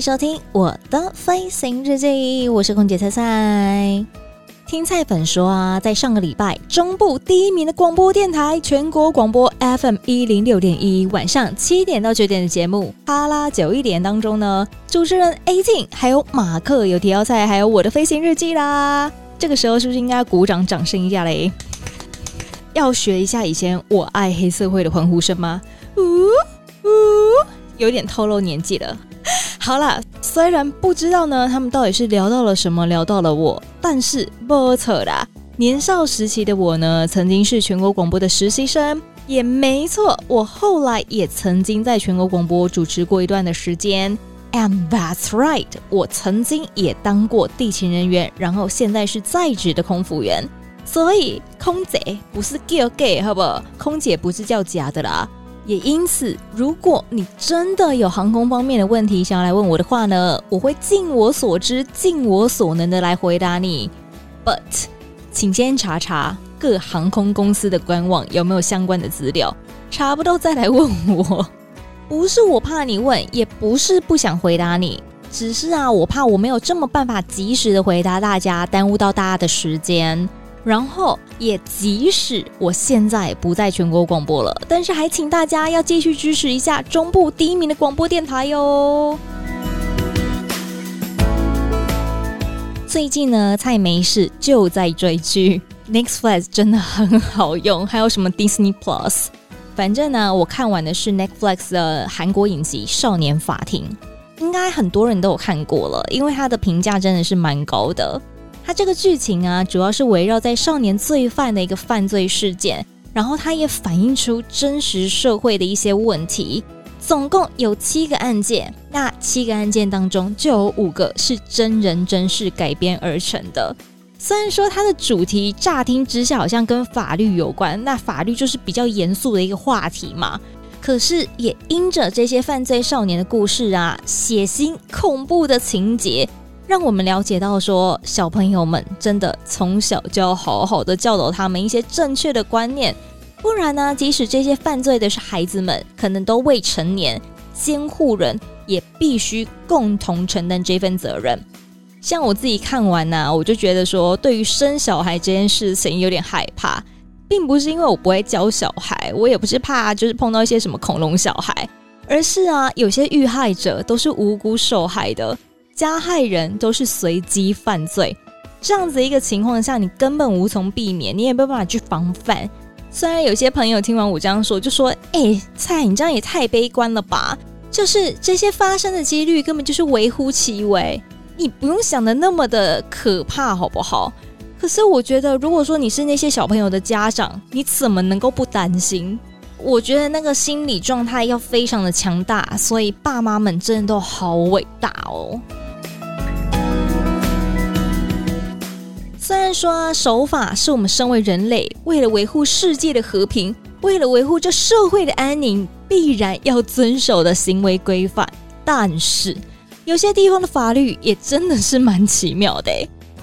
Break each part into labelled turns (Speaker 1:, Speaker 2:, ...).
Speaker 1: 收听我的飞行日记，我是空姐菜菜。听菜粉说啊，在上个礼拜，中部第一名的广播电台全国广播 FM 一零六点一，晚上七点到九点的节目《哈拉九一点》当中呢，主持人 A 静还有马克有提到菜，还有我的飞行日记啦。这个时候是不是应该鼓掌掌声一下嘞？要学一下以前我爱黑社会的欢呼声吗？呜呜。有点透露年纪了。好啦，虽然不知道呢，他们到底是聊到了什么，聊到了我，但是不错啦。年少时期的我呢，曾经是全国广播的实习生，也没错。我后来也曾经在全国广播主持过一段的时间，and that's right，我曾经也当过地勤人员，然后现在是在职的空服员。所以空姐不是叫 gay，好不好？空姐不是叫假的啦。也因此，如果你真的有航空方面的问题想要来问我的话呢，我会尽我所知、尽我所能的来回答你。But，请先查查各航空公司的官网有没有相关的资料，查不到再来问我。不是我怕你问，也不是不想回答你，只是啊，我怕我没有这么办法及时的回答大家，耽误到大家的时间。然后也即使我现在不在全国广播了，但是还请大家要继续支持一下中部第一名的广播电台哟。最近呢，菜没事就在追剧，Netflix 真的很好用，还有什么 Disney Plus，反正呢，我看完的是 Netflix 的韩国影集《少年法庭》，应该很多人都有看过了，因为它的评价真的是蛮高的。它这个剧情啊，主要是围绕在少年罪犯的一个犯罪事件，然后它也反映出真实社会的一些问题。总共有七个案件，那七个案件当中就有五个是真人真事改编而成的。虽然说它的主题乍听之下好像跟法律有关，那法律就是比较严肃的一个话题嘛。可是也因着这些犯罪少年的故事啊，血腥恐怖的情节。让我们了解到说，小朋友们真的从小就要好好的教导他们一些正确的观念，不然呢，即使这些犯罪的是孩子们，可能都未成年，监护人也必须共同承担这份责任。像我自己看完呢、我就觉得说，对于生小孩这件事情有点害怕，并不是因为我不会教小孩，我也不是怕就是碰到一些什么恐龙小孩，而是啊，有些遇害者都是无辜受害的。加害人都是随机犯罪，这样子一个情况下，你根本无从避免，你也没有办法去防范。虽然有些朋友听完我这样说，就说：“哎、欸，菜，你这样也太悲观了吧？就是这些发生的几率根本就是微乎其微，你不用想的那么的可怕，好不好？”可是我觉得，如果说你是那些小朋友的家长，你怎么能够不担心？我觉得那个心理状态要非常的强大，所以爸妈们真的都好伟大哦。虽然说啊，守法是我们身为人类为了维护世界的和平，为了维护这社会的安宁，必然要遵守的行为规范，但是有些地方的法律也真的是蛮奇妙的。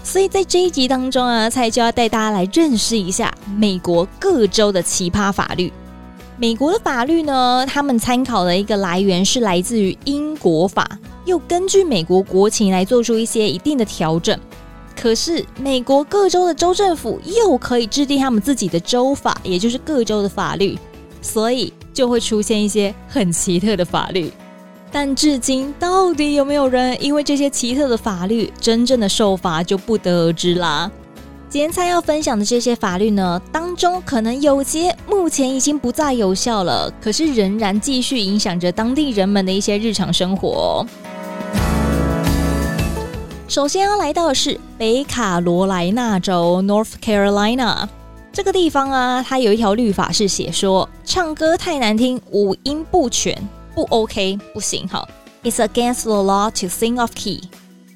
Speaker 1: 所以在这一集当中啊，蔡就要带大家来认识一下美国各州的奇葩法律。美国的法律呢，他们参考的一个来源是来自于英国法，又根据美国国情来做出一些一定的调整。可是，美国各州的州政府又可以制定他们自己的州法，也就是各州的法律，所以就会出现一些很奇特的法律。但至今，到底有没有人因为这些奇特的法律真正的受罚，就不得而知啦。今天要分享的这些法律呢，当中可能有些目前已经不再有效了，可是仍然继续影响着当地人们的一些日常生活。首先要来到的是北卡罗来纳州 （North Carolina），这个地方啊，它有一条律法是写说，唱歌太难听，五音不全，不 OK，不行。好，It's against the law to sing off key。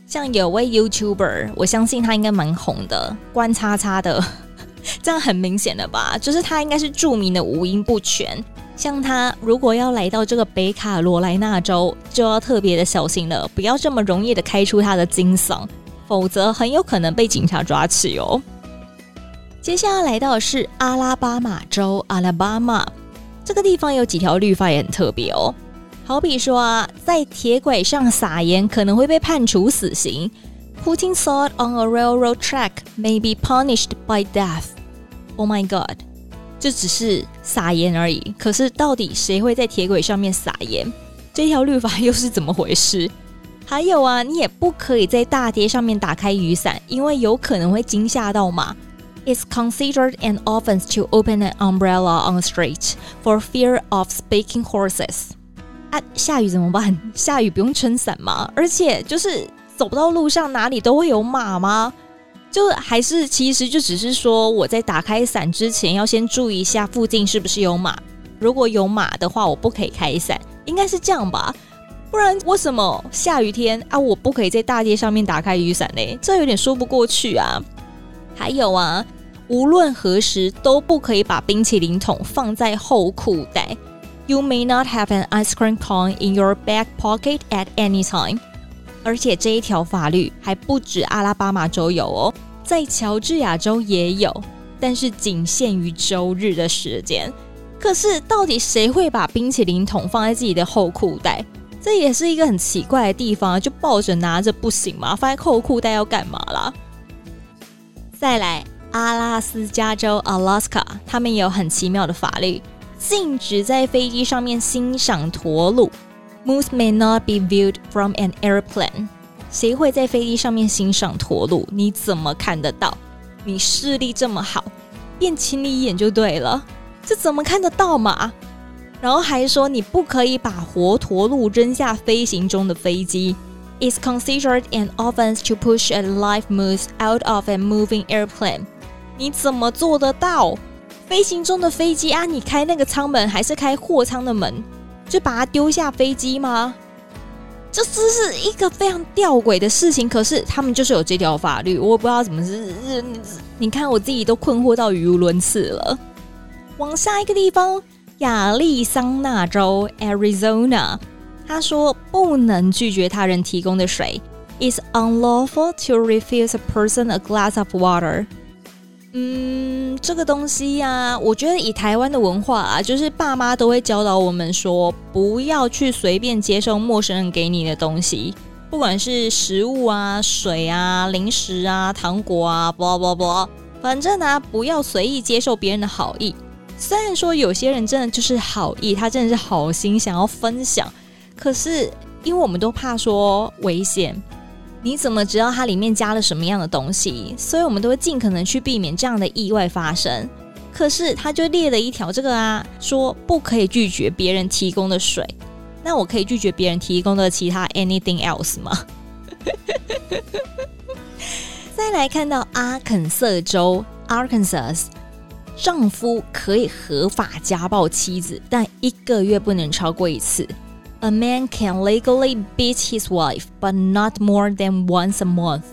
Speaker 1: 像有位 YouTuber，我相信他应该蛮红的，关叉叉的，这样很明显的吧？就是他应该是著名的五音不全。像他如果要来到这个北卡罗来纳州，就要特别的小心了，不要这么容易的开出他的金嗓，否则很有可能被警察抓起哦。接下来来到的是阿拉巴马州，阿拉巴马这个地方有几条律法也很特别哦。好比说啊，在铁轨上撒盐可能会被判处死刑。Putting salt on a railroad track may be punished by death. Oh my god！这只是撒盐而已，可是到底谁会在铁轨上面撒盐？这条律法又是怎么回事？还有啊，你也不可以在大街上面打开雨伞，因为有可能会惊吓到马。It's considered an offense to open an umbrella on the street for fear of speaking horses. 啊，下雨怎么办？下雨不用撑伞吗？而且就是走不到路上，哪里都会有马吗？就还是其实就只是说我在打开伞之前要先注意一下附近是不是有马。如果有马的话，我不可以开伞，应该是这样吧？不然为什么下雨天啊，我不可以在大街上面打开雨伞呢？这有点说不过去啊。还有啊，无论何时都不可以把冰淇淋桶放在后裤袋。You may not have an ice cream cone in your back pocket at any time。而且这一条法律还不止阿拉巴马州有哦，在乔治亚州也有，但是仅限于周日的时间。可是到底谁会把冰淇淋桶放在自己的后裤袋？这也是一个很奇怪的地方，就抱着拿着不行吗？放在后裤袋要干嘛啦？再来，阿拉斯加州 （Alaska） 他们也有很奇妙的法律，禁止在飞机上面欣赏驼鹿。Moose may not be viewed from an airplane。谁会在飞机上面欣赏驼鹿？你怎么看得到？你视力这么好，变亲你一眼就对了。这怎么看得到嘛？然后还说你不可以把活驼鹿扔下飞行中的飞机。It's considered an offense to push a live moose out of a moving airplane。你怎么做得到？飞行中的飞机啊，你开那个舱门还是开货舱的门，就把他丢下飞机吗？这只是一个非常吊诡的事情。可是他们就是有这条法律，我不知道怎么是。你看我自己都困惑到语无伦次了。往下一个地方，亚利桑那州 （Arizona）。他说：“不能拒绝他人提供的水。It's unlawful to refuse a person a glass of water。”嗯，这个东西呀、我觉得以台湾的文化啊，就是爸妈都会教导我们说，不要去随便接受陌生人给你的东西，不管是食物啊、水啊、零食啊、糖果啊，不不不，反正呢、啊，不要随意接受别人的好意。虽然说有些人真的就是好意，他真的是好心想要分享。可是，因为我们都怕说危险，你怎么知道它里面加了什么样的东西？所以我们都会尽可能去避免这样的意外发生。可是，他就列了一条这个啊，说不可以拒绝别人提供的水。那我可以拒绝别人提供的其他 anything else 吗？再来看到阿肯色州 Arkansas，丈夫可以合法家暴妻子，但一个月不能超过一次。A man can legally beat his wife, but not more than once a month.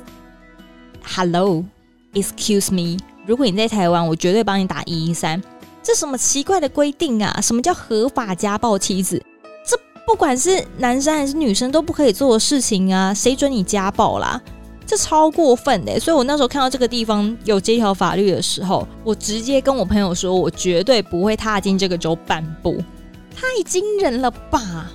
Speaker 1: Hello, excuse me. 如果你在台湾，我绝对帮你打一一三。这什么奇怪的规定啊？什么叫合法家暴妻子？这不管是男生还是女生都不可以做的事情啊！谁准你家暴啦？这超过分的。所以我那时候看到这个地方有这条法律的时候，我直接跟我朋友说，我绝对不会踏进这个州半步。太惊人了吧！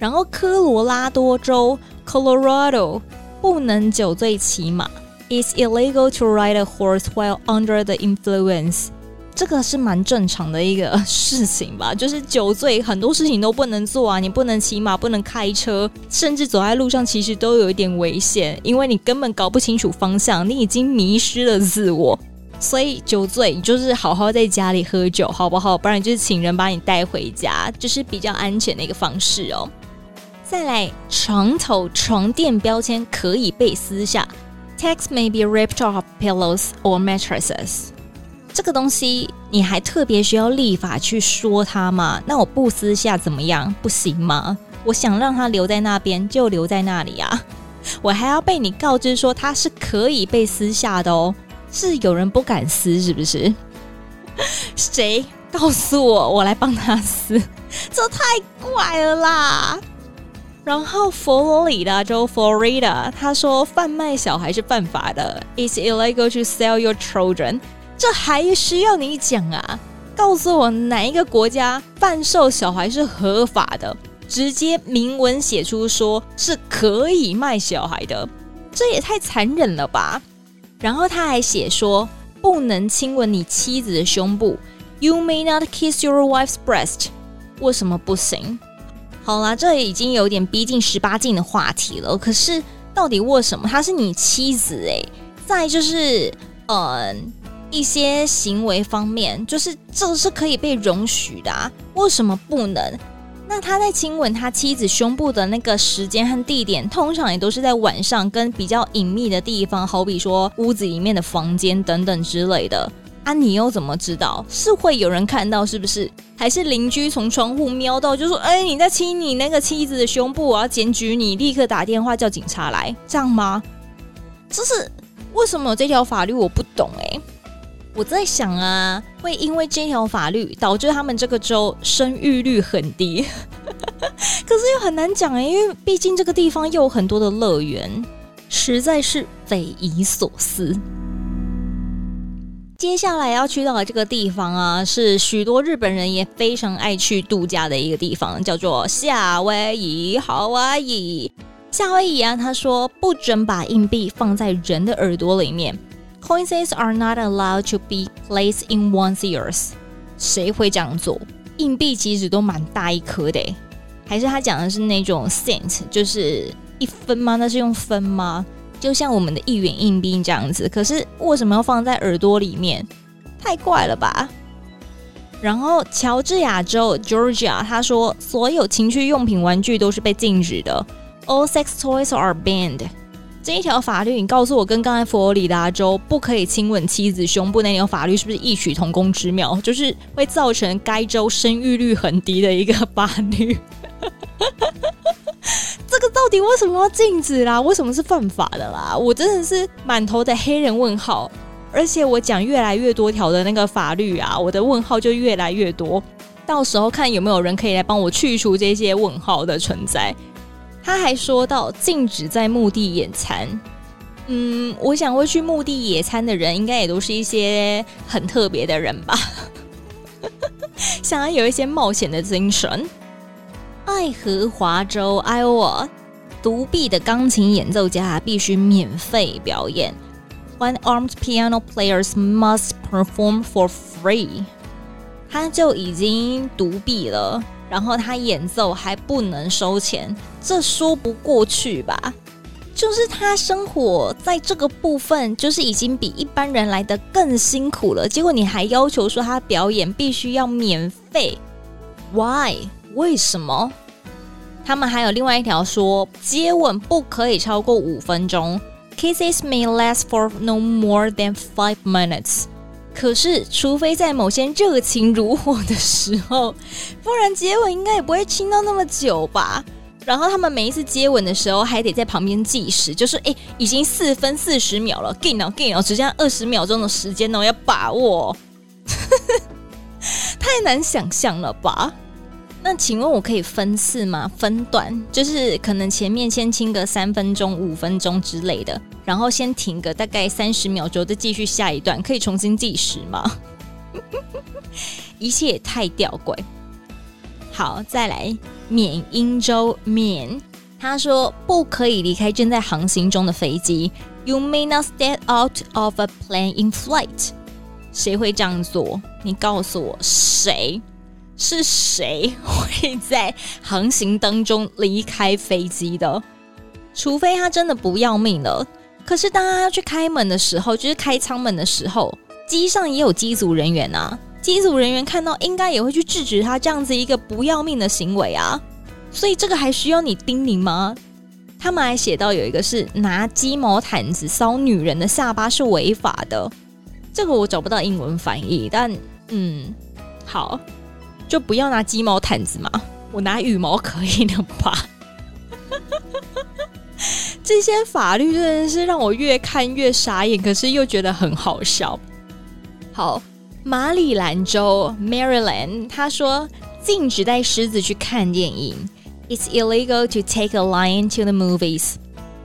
Speaker 1: 然后科罗拉多州 （Colorado） 不能酒醉骑马，It's illegal to ride a horse while under the influence。这个是蛮正常的一个事情吧？就是酒醉很多事情都不能做啊，你不能骑马，不能开车，甚至走在路上其实都有一点危险，因为你根本搞不清楚方向，你已经迷失了自我。所以酒醉你就是好好在家里喝酒，好不好？不然就是请人把你带回家，就是比较安全的一个方式哦。再来，床头床垫标签可以被撕下，Text may be ripped off pillows or mattresses。这个东西你还特别需要立法去说它吗？那我不撕下怎么样？不行吗？我想让它留在那边就留在那里啊！我还要被你告知说它是可以被撕下的哦？是有人不敢撕是不是？谁告诉我，我来帮他撕？这太怪了啦！然后佛罗里达州 Florida，他说贩卖小孩是犯法的，It's illegal to sell your children。这还需要你讲啊？告诉我哪一个国家贩售小孩是合法的？直接明文写出说是可以卖小孩的，这也太残忍了吧！然后他还写说不能亲吻你妻子的胸部，You may not kiss your wife's breast。为什么不行？好啦，这已经有点逼近十八禁的话题了。可是到底为什么她是你妻子？诶，再就是，嗯，一些行为方面，就是这是可以被容许的啊，为什么不能？那他在亲吻他妻子胸部的那个时间和地点，通常也都是在晚上跟比较隐秘的地方，好比说屋子里面的房间等等之类的。啊，你又怎么知道？是会有人看到是不是？还是邻居从窗户瞄到，就说：“哎，你在亲你那个妻子的胸部，我要检举你，立刻打电话叫警察来，这样吗？”这是为什么有这条法律？我不懂哎。我在想啊，会因为这条法律导致他们这个州生育率很低，可是又很难讲哎，因为毕竟这个地方又有很多的乐园，实在是匪夷所思。接下来要去到的这个地方啊，是许多日本人也非常爱去度假的一个地方，叫做夏威夷 （Hawaii）。夏威夷啊，他说不准把硬币放在人的耳朵里面。Coins are not allowed to be placed in one's ears。谁会这样做？硬币其实都蛮大一颗的，还是他讲的是那种 cent，就是一分吗？那是用分吗？就像我们的一元硬币这样子。可是为什么要放在耳朵里面？太怪了吧！然后乔治亚州 Georgia，他说所有情趣用品玩具都是被禁止的。All sex toys are banned。这一条法律，你告诉我，跟刚才佛罗里达州不可以亲吻妻子胸部那条法律是不是异曲同工之妙？就是会造成该州生育率很低的一个法律。这个到底为什么要禁止啦？为什么是犯法的啦？我真的是满头的黑人问号。而且我讲越来越多条的那个法律啊，我的问号就越来越多。到时候看有没有人可以来帮我去除这些问号的存在。他还说到禁止在墓地野餐，嗯，我想会去墓地野餐的人，应该也都是一些很特别的人吧，想要有一些冒险的精神。爱荷华州 Iowa，独臂的钢琴演奏家必须免费表演，One-armed piano players must perform for free。他就已经独臂了。然后他演奏还不能收钱，这说不过去吧？就是他生活在这个部分，就是已经比一般人来得更辛苦了。结果你还要求说他表演必须要免费？Why？为什么？他们还有另外一条说，接吻不可以超过五分钟，Kisses may last for no more than five minutes。可是，除非在某些热情如火的时候，不然接吻应该也不会亲到那么久吧。然后他们每一次接吻的时候，还得在旁边计时，就是哎，已经四分四十秒了，给脑给脑，只剩下二十秒钟的时间呢，要把握。太难想象了吧？那请问我可以分次吗？分段，就是可能前面先亲个三分钟、五分钟之类的。然后先停个大概三十秒钟，再继续下一段，可以重新计时吗？一切太吊诡。好，再来，缅因州缅，他说不可以离开正在航行中的飞机。You may not step out of a plane in flight。谁会这样做？你告诉我，谁？是谁会在航行当中离开飞机的？除非他真的不要命了。可是，当他要去开门的时候，就是开舱门的时候，机上也有机组人员啊。机组人员看到，应该也会去制止他这样子一个不要命的行为啊。所以，这个还需要你叮咛吗？他们还写到有一个是拿鸡毛毯子搔女人的下巴是违法的，这个我找不到英文翻译，但嗯，好，就不要拿鸡毛毯子嘛，我拿羽毛可以的吧？这些法律真的是让我越看越傻眼，可是又觉得很好笑。好，马里兰州 Maryland，他说禁止带狮子去看电影，It's illegal to take a lion to the movies。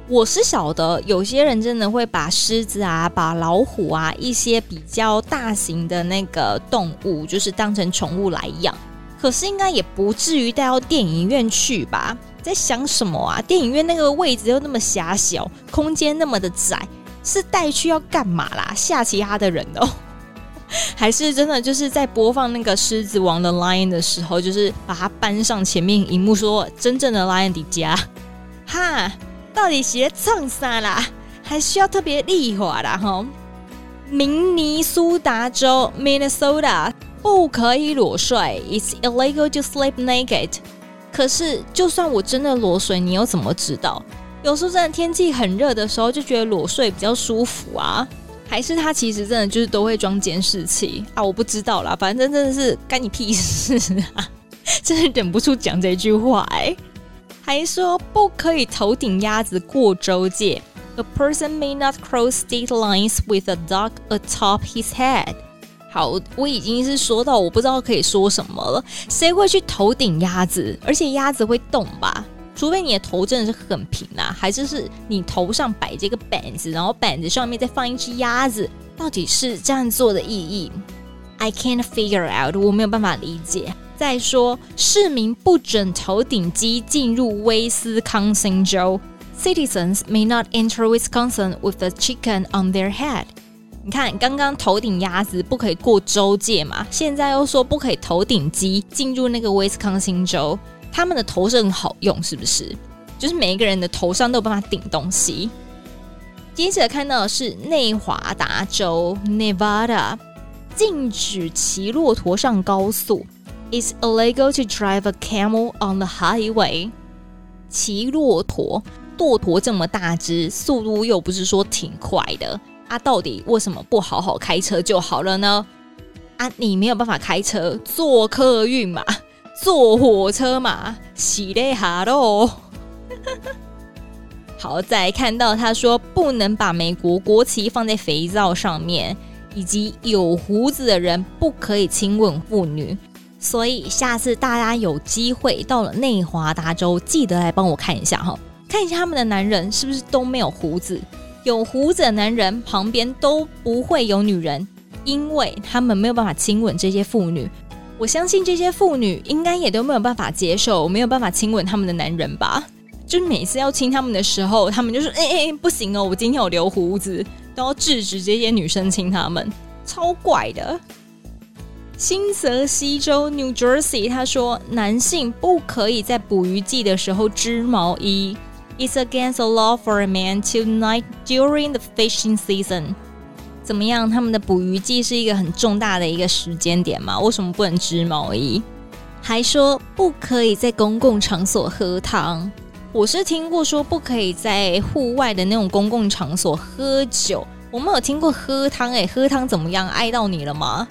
Speaker 1: 我是晓得有些人真的会把狮子啊、把老虎啊一些比较大型的那个动物，就是当成宠物来养，可是应该也不至于带到电影院去吧？在想什么啊？电影院那个位置又那么狭小，空间那么的窄，是带去要干嘛啦？吓其他的人哦？还是真的就是在播放那个《狮子王》的 Lion 的时候，就是把它搬上前面荧幕，说真正的 Lion 的家？哈，到底是唱啥啦？还需要特别立法啦？哈，明尼苏达州 Minnesota 不可以裸睡，It's illegal to sleep naked。可是，就算我真的裸睡，你又怎么知道？有时候真的天气很热的时候，就觉得裸睡比较舒服啊。还是他其实真的就是都会装监视器啊？我不知道啦，反正真的是干你屁事啊！真的忍不住讲这句话哎、还说不可以头顶鸭子过州界，A person may not cross state lines with a dog atop his head。好，我已经是说到我不知道可以说什么了。谁会去头顶鸭子？而且鸭子会动吧？除非你的头真的是很平啊，还是是你头上摆着一个板子，然后板子上面再放一只鸭子？到底是这样做的意义？I can't figure out，我没有办法理解。再说，市民不准头顶鸡进入威斯康星州。Citizens may not enter Wisconsin with a chicken on their head。你看，刚刚头顶鸭子不可以过州界嘛，现在又说不可以头顶鸡进入那个威斯康星州，他们的头是很好用，是不是？就是每一个人的头上都有办法顶东西。接着看到的是内华达州 Nevada，禁止骑骆驼上高速，It's illegal to drive a camel on the highway。骑骆驼，骆驼这么大只，速度又不是说挺快的。啊，到底为什么不好好开车就好了呢？啊，你没有办法开车，坐客运嘛，坐火车嘛，洗嘞哈喽。好，再看到他说不能把美国国旗放在肥皂上面，以及有胡子的人不可以亲吻妇女。所以下次大家有机会到了内华达州，记得来帮我看一下哈，看一下他们的男人是不是都没有胡子。有胡子的男人旁边都不会有女人，因为他们没有办法亲吻这些妇女。我相信这些妇女应该也都没有办法接受，没有办法亲吻他们的男人吧？就是每次要亲他们的时候，他们就说：“哎哎，不行哦，我今天有留胡子，都要制止这些女生亲他们，超怪的。”新泽西州 New Jersey 他说，男性不可以在捕鱼季的时候织毛衣。It's against the law for a man to night during the fishing season。怎么样？他们的捕鱼季是一个很重大的一个时间点嘛？为什么不能织毛衣？还说不可以在公共场所喝汤。我是听过说不可以在户外的那种公共场所喝酒，我没有听过喝汤。诶，喝汤怎么样？碍到你了吗？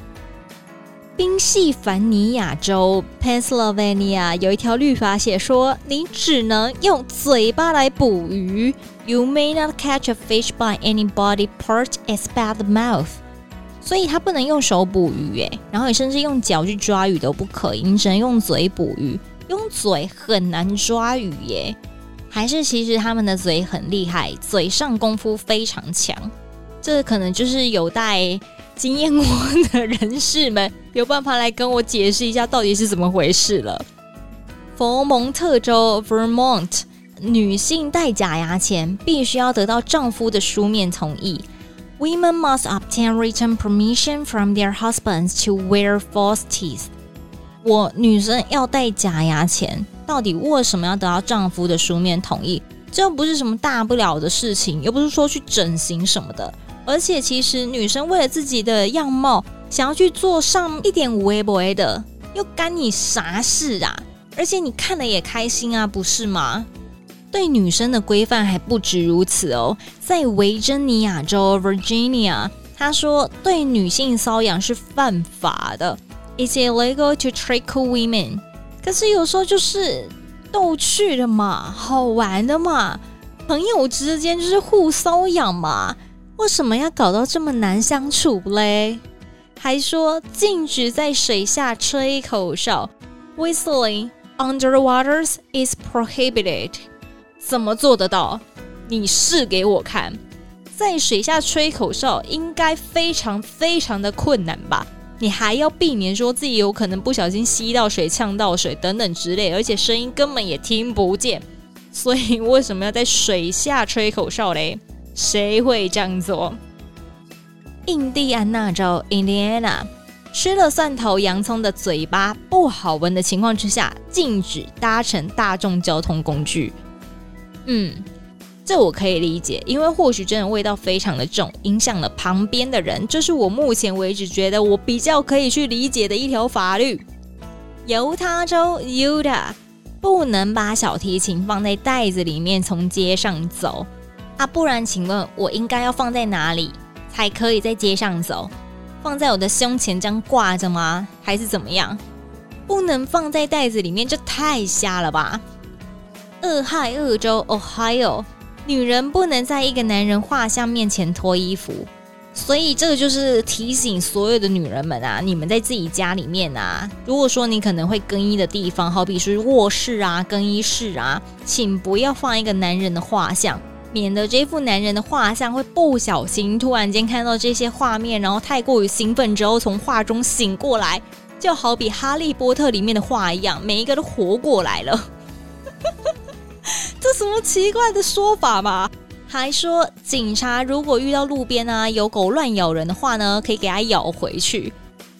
Speaker 1: 宾夕凡尼亚州 Pennsylvania 有一条律法写说，你只能用嘴巴来捕鱼。You may not catch a fish by any body part except the mouth。所以它不能用手捕鱼，哎，然后你甚至用脚去抓鱼都不可以，你只能用嘴捕鱼。用嘴很难抓鱼耶，还是其实他们的嘴很厉害，嘴上功夫非常强。这可能就是有待。经验过的人士们有办法来跟我解释一下到底是怎么回事了。佛蒙特州 Vermont 女性戴假牙前必须要得到丈夫的书面同意。Women must obtain written permission from their husbands to wear false teeth。我女生要戴假牙前，到底为什么要得到丈夫的书面同意？这又不是什么大不了的事情，又不是说去整形什么的。而且，其实女生为了自己的样貌，想要去做上一点微博的，又干你啥事啊？而且你看了也开心啊，不是吗？对女生的规范还不止如此哦，在维珍尼亚州 （Virginia），他说对女性瘙痒是犯法的，It's illegal to trick women。可是有时候就是逗趣的嘛，好玩的嘛，朋友之间就是互瘙痒嘛，为什么要搞到这么难相处嘞？还说禁止在水下吹口哨，Whistling under waters is prohibited。怎么做得到？你试给我看。在水下吹口哨应该非常非常的困难吧？你还要避免说自己有可能不小心吸到水、呛到水等等之类，而且声音根本也听不见。所以为什么要在水下吹口哨嘞？谁会这样做？印第安纳州 （Indiana） 吃了蒜头、洋葱的嘴巴不好闻的情况之下，禁止搭乘大众交通工具。嗯，这我可以理解，因为或许真的味道非常的重，影响了旁边的人。这是我目前为止觉得我比较可以去理解的一条法律。犹他州 Utah 不能把小提琴放在袋子里面从街上走啊，不然请问我应该要放在哪里才可以在街上走？放在我的胸前这样挂着吗？还是怎么样？不能放在袋子里面，这太瞎了吧！俄亥俄州 Ohio，女人不能在一个男人画像面前脱衣服，所以这个就是提醒所有的女人们啊，你们在自己家里面啊，如果说你可能会更衣的地方，好比是卧室啊、更衣室啊，请不要放一个男人的画像，免得这副男人的画像会不小心突然间看到这些画面，然后太过于兴奋之后从画中醒过来，就好比哈利波特里面的画一样，每一个都活过来了。这什么奇怪的说法嘛？还说警察如果遇到路边啊有狗乱咬人的话呢，可以给它咬回去。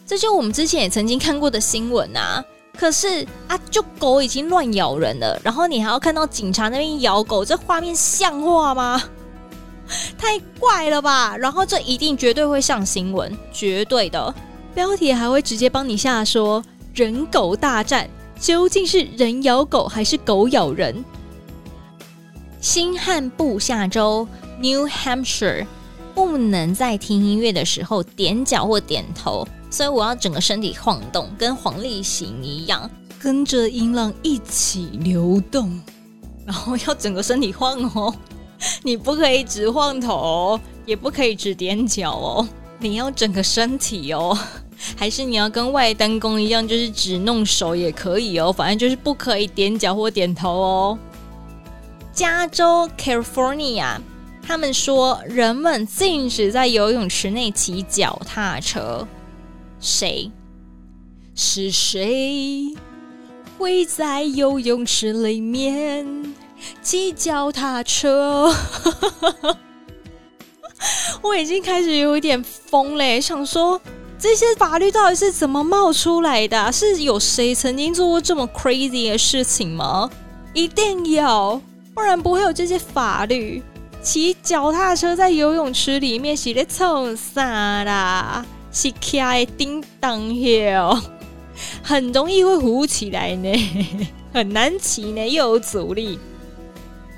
Speaker 1: 这就我们之前也曾经看过的新闻啊。可是啊，就狗已经乱咬人了，然后你还要看到警察那边咬狗，这画面像话吗？太怪了吧！然后这一定绝对会上新闻，绝对的。标题还会直接帮你下说人狗大战，究竟是人咬狗还是狗咬人？新罕布夏州 （New Hampshire） 不能在听音乐的时候点脚或点头，所以我要整个身体晃动，跟黄立行一样，跟着音浪一起流动，然后要整个身体晃哦。你不可以只晃头，也不可以只点脚哦，你要整个身体哦。还是你要跟外单工一样，就是只弄手也可以哦，反正就是不可以点脚或点头哦。加州 California，他们说人们禁止在游泳池内骑脚踏车。谁？是谁会在游泳池里面骑脚踏车？我已经开始有一点疯嘞，想说这些法律到底是怎么冒出来的？是有谁曾经做过这么 crazy 的事情吗？一定有。不然不会有这些法律。骑脚踏车在游泳池里面是在冲啥啦？是开叮当跳，很容易会浮起来呢，很难骑呢，又有阻力。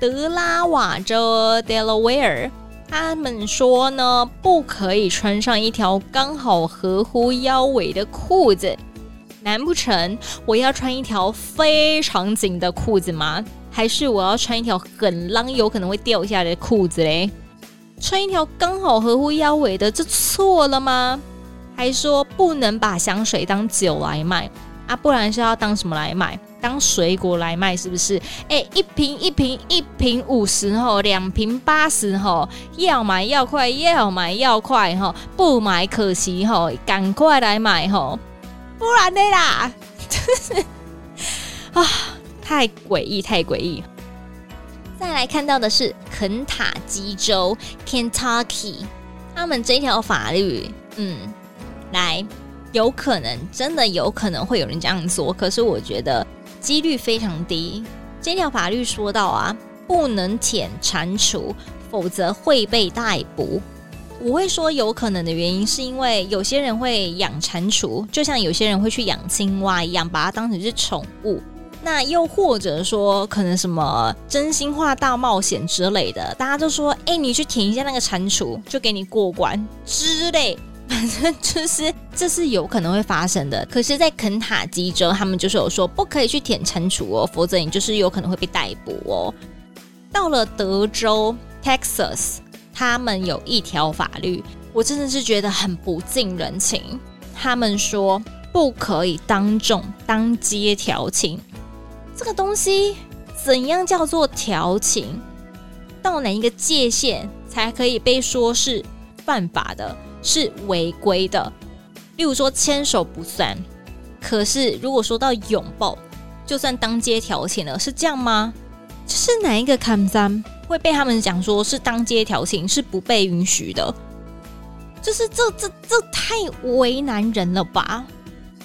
Speaker 1: 德拉瓦州 Delaware，他们说呢，不可以穿上一条刚好合乎腰围的裤子。难不成我要穿一条非常紧的裤子吗？还是我要穿一条很浪，有可能会掉下来的裤子嘞？穿一条刚好合乎腰围的，这错了吗？还说不能把香水当酒来卖啊？不然是要当什么来卖？当水果来卖是不是？哎，一瓶一瓶一瓶五十吼，两瓶八十吼，要买要快，要买要快吼，不买可惜吼，赶快来买吼，不然的啦，啊。太诡异，太诡异！再来看到的是肯塔基州 （Kentucky），他们这条法律，嗯，来，有可能，真的有可能会有人这样做，可是我觉得几率非常低。这条法律说到啊，不能舔蟾蜍，否则会被逮捕。我会说有可能的原因，是因为有些人会养蟾蜍，就像有些人会去养青蛙一样，把它当成是宠物。那又或者说，可能什么真心话大冒险之类的，大家就说，哎，你去舔一下那个蟾蜍，就给你过关之类。反正就是这是有可能会发生的。可是，在肯塔基州，他们就是有说不可以去舔蟾蜍哦，否则你就是有可能会被逮捕哦。到了德州 （Texas），他们有一条法律，我真的是觉得很不近人情。他们说不可以当众当街调情。这个东西怎样叫做调情？到哪一个界限才可以被说是犯法的、是违规的？例如说牵手不算，可是如果说到拥抱，就算当街调情了，是这样吗？是哪一个看三会被他们讲说是当街调情，是不被允许的？就是这这这太为难人了吧？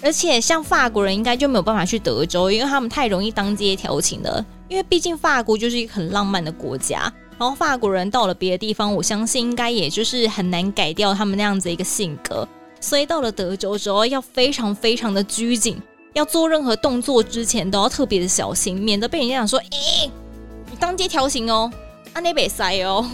Speaker 1: 而且像法国人应该就没有办法去德州，因为他们太容易当街调情了。因为毕竟法国就是一个很浪漫的国家，然后法国人到了别的地方，我相信应该也就是很难改掉他们那样子一个性格。所以到了德州之后，要非常非常的拘谨，要做任何动作之前都要特别的小心，免得被人家讲说：“诶，你当街调情哦，啊那边塞哦。”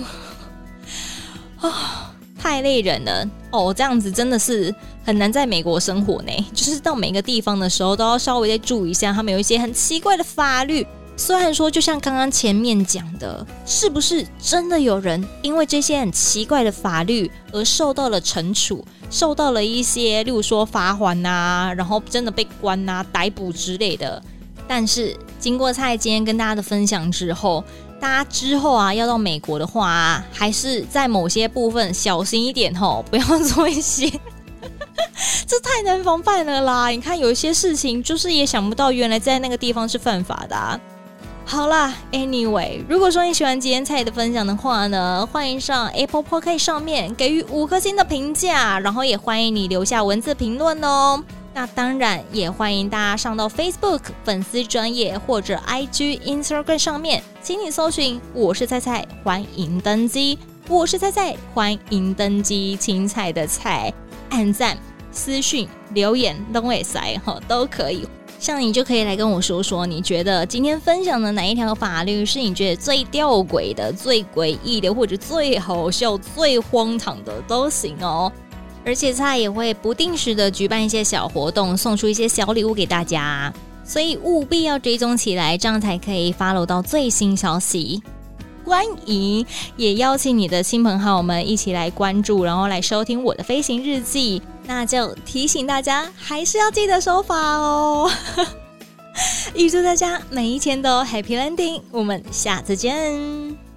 Speaker 1: 啊，太累 人了哦，这样子真的是。很难在美国生活呢，就是到每个地方的时候都要稍微再注意一下，他们有一些很奇怪的法律。虽然说，就像刚刚前面讲的，是不是真的有人因为这些很奇怪的法律而受到了惩处，受到了一些，例如说罚锾啊，然后真的被关啊、逮捕之类的。但是经过蔡今天跟大家的分享之后，大家之后啊要到美国的话啊，还是在某些部分小心一点吼，不要做一些。这太难防范了啦！你看，有一些事情就是也想不到，原来在那个地方是犯法的啊。好啦，Anyway，如果说你喜欢今天菜的分享的话呢，欢迎上 Apple Podcast 上面给予五颗星的评价，然后也欢迎你留下文字评论哦。那当然也欢迎大家上到 Facebook 粉丝专业或者 IG Instagram 上面，请你搜寻“我是菜菜”，欢迎登机。我是菜菜，欢迎登机，青菜的菜。按赞、私讯、留言都会塞哈，都可以。像你就可以来跟我说说，你觉得今天分享的哪一条法律是你觉得最吊诡的、最诡异的，或者最好笑、最荒唐的都行哦。而且他也会不定时的举办一些小活动，送出一些小礼物给大家，所以务必要追踪起来，这样才可以 follow 到最新消息。欢迎，也邀请你的亲朋好友们一起来关注，然后来收听我的飞行日记。那就提醒大家，还是要记得守法哦。预祝大家每一天都 Happy Landing，我们下次见。